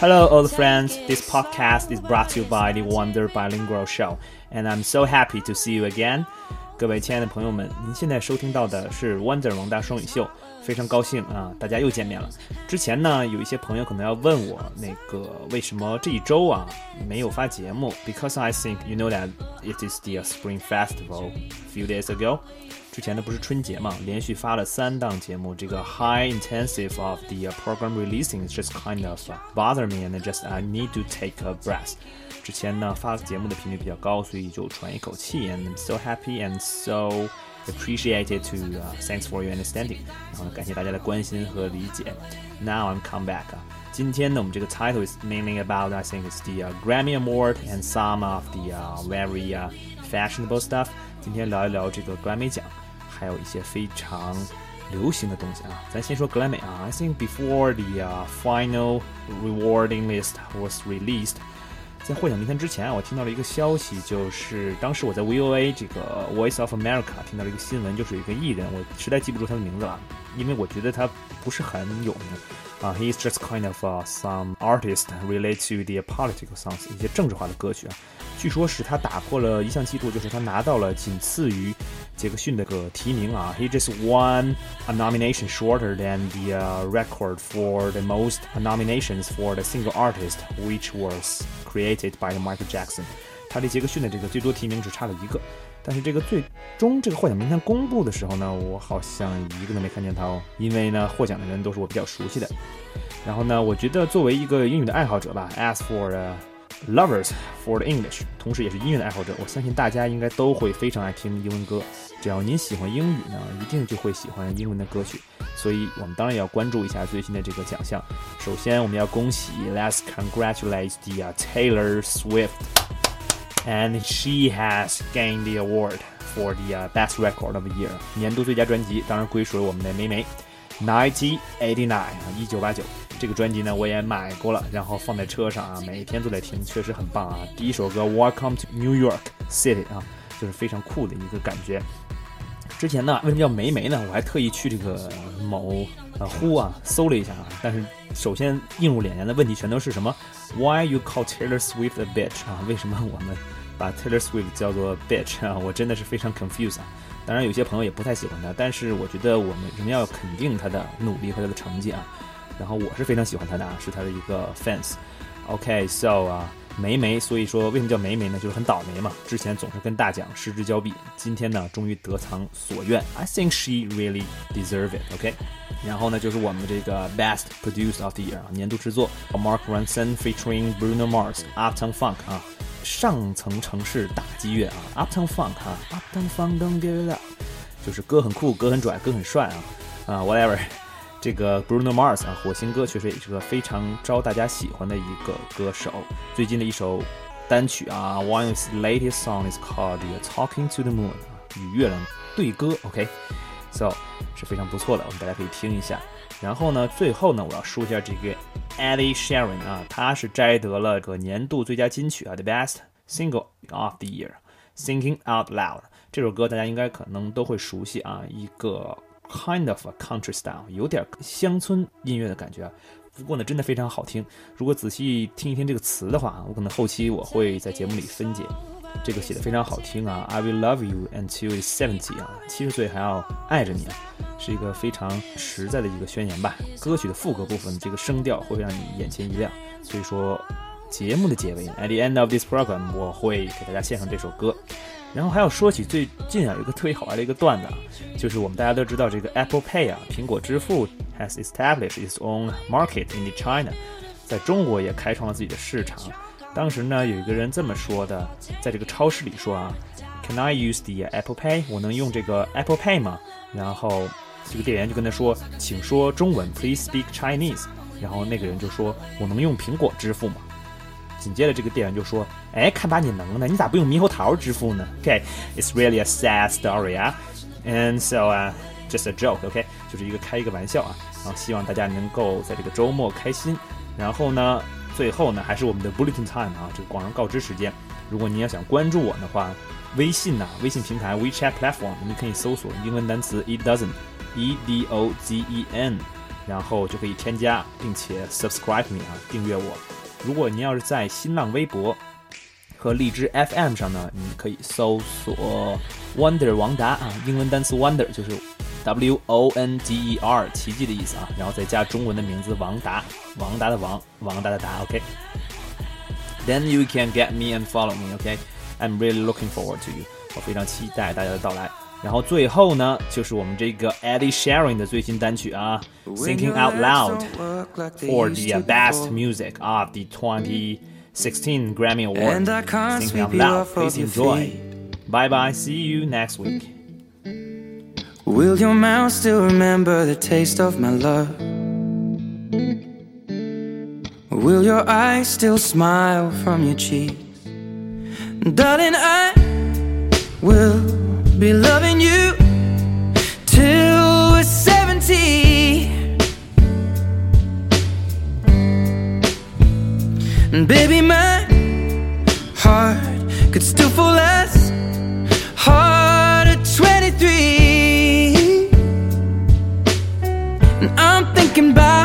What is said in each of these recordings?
Hello, old friends. This podcast is brought to you by the Wonder Bilingual Show, and I'm so happy to see you again. 各位亲爱的朋友们，您现在收听到的是 Wonder 王大双语秀，非常高兴啊，大家又见面了。之前呢，有一些朋友可能要问我，那个为什么这一周啊没有发节目？Because I think you know that it is the Spring Festival a few days ago. 之前呢不是春节嘛，连续发了三档节目，这个 high intensive of the program releasing is just kind of bother me and just I need to take a breath。之前呢发节目的频率比较高，所以就喘一口气，and I'm so happy and so appreciated to、uh, thanks for your understanding。然后感谢大家的关心和理解。Now I'm come back。今天呢，我们这个 title is mainly about I think it's the、uh, Grammy Award and some of the、uh, very、uh, fashionable stuff。今天聊一聊这个格莱美奖。 还有一些非常流行的东西啊。咱先说格莱美啊。I think before the、uh, final rewarding list was released，在获奖名单之前啊，我听到了一个消息，就是当时我在 VOA 这个 Voice of America 听到了一个新闻，就是有一个艺人，我实在记不住他的名字了，因为我觉得他不是很有名啊。He is just kind of、uh, some artist related to the political songs，一些政治化的歌曲啊。据说是他打破了一项记录，就是他拿到了仅次于杰克逊的个提名啊。He just won a nomination shorter than the、uh, record for the most nominations for the single artist, which was created by Michael Jackson。他离杰克逊的这个最多提名只差了一个。但是这个最终这个获奖名单公布的时候呢，我好像一个都没看见他哦，因为呢获奖的人都是我比较熟悉的。然后呢，我觉得作为一个英语的爱好者吧，as for、uh, Lovers for the English，同时也是音乐的爱好者，我相信大家应该都会非常爱听英文歌。只要您喜欢英语呢，一定就会喜欢英文的歌曲。所以我们当然也要关注一下最新的这个奖项。首先，我们要恭喜，Let's congratulate the、Taylor Swift，and she has gained the award for the、best record of the year，年度最佳专辑，当然归属了我们的梅梅，1989啊，一九八九。这个专辑呢，我也买过了，然后放在车上啊，每天都在听，确实很棒啊。第一首歌《Welcome to New York City》啊，就是非常酷的一个感觉。之前呢，为什么叫梅梅呢？我还特意去这个某呃呼啊搜了一下啊，但是首先映入眼帘的问题全都是什么？Why you call Taylor Swift a bitch 啊？为什么我们把 Taylor Swift 叫做 bitch 啊？我真的是非常 confused 啊。当然，有些朋友也不太喜欢他，但是我觉得我们仍要肯定他的努力和他的成绩啊。然后我是非常喜欢他的啊，是他的一个 fans。OK，so 啊，梅梅，所以说为什么叫梅梅呢？就是很倒霉嘛，之前总是跟大奖失之交臂，今天呢终于得偿所愿。I think she really deserve it。OK，然后呢就是我们这个 Best Produce of the Year 啊年度制作，Mark Ronson featuring Bruno Mars，Uptown Funk 啊，上层城市打击乐啊，Uptown Funk 啊，Uptown Funk don't give it up，就是歌很酷，歌很拽，歌很帅啊，啊 whatever。这个 Bruno Mars 啊，火星哥确实也是个非常招大家喜欢的一个歌手。最近的一首单曲啊，One of his latest song is called "Talking to the Moon" 啊，与月亮对歌。OK，so 是非常不错的，我们大家可以听一下。然后呢，最后呢，我要说一下这个 Eddie Sharon 啊，他是摘得了个年度最佳金曲啊，The Best Single of the Year，Thinking Out Loud 这首歌大家应该可能都会熟悉啊，一个。Kind of a country style，有点乡村音乐的感觉啊。不过呢，真的非常好听。如果仔细听一听这个词的话啊，我可能后期我会在节目里分解。这个写的非常好听啊，I will love you until seventy 啊，七十岁还要爱着你啊，是一个非常实在的一个宣言吧。歌曲的副歌部分，这个声调会让你眼前一亮。所以说，节目的结尾，At the end of this program，我会给大家献上这首歌。然后还要说起最近啊，有个特别好玩的一个段子啊，就是我们大家都知道这个 Apple Pay 啊，苹果支付 has established its own market in China，在中国也开创了自己的市场。当时呢，有一个人这么说的，在这个超市里说啊，Can I use the Apple Pay？我能用这个 Apple Pay 吗？然后这个店员就跟他说，请说中文，Please speak Chinese。然后那个人就说，我能用苹果支付吗？紧接着，这个店员就说：“哎，看把你能的，你咋不用猕猴桃支付呢？”OK，it's really a sad story 啊，and so 啊，just a joke，OK，就是一个开一个玩笑啊。然后希望大家能够在这个周末开心。然后呢，最后呢，还是我们的 bulletin time 啊，这个广而告之时间。如果你要想关注我的话，微信呐，微信平台 WeChat platform，你可以搜索英文单词 it doesn't，E D O Z E N。然后就可以添加并且 subscribe me 啊，订阅我。如果您要是在新浪微博和荔枝 FM 上呢，你可以搜索 Wonder 王达啊，英文单词 Wonder 就是 W O N D E R 奇迹的意思啊，然后再加中文的名字王达，王达的王，王达的达，OK。Then you can get me and follow me, OK? I'm really looking forward to you. 我非常期待大家的到来。然后最后呢，就是我们这个 Eddie Sharing 的最新单曲啊，Thinking Out Loud for the best music of the 2016 Grammy Award. Thinking Out Loud, please enjoy. Bye bye. See you next week. Will your mouth still remember the taste of my love? Will your eyes still smile from your cheeks? Darling, I will be loving you till we're 70. And baby, my heart could still fall as hard at 23. And I'm thinking about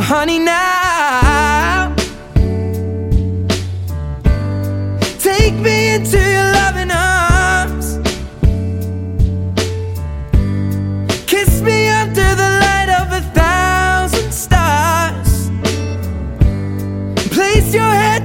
Honey, now take me into your loving arms. Kiss me under the light of a thousand stars. Place your head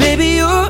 baby, you're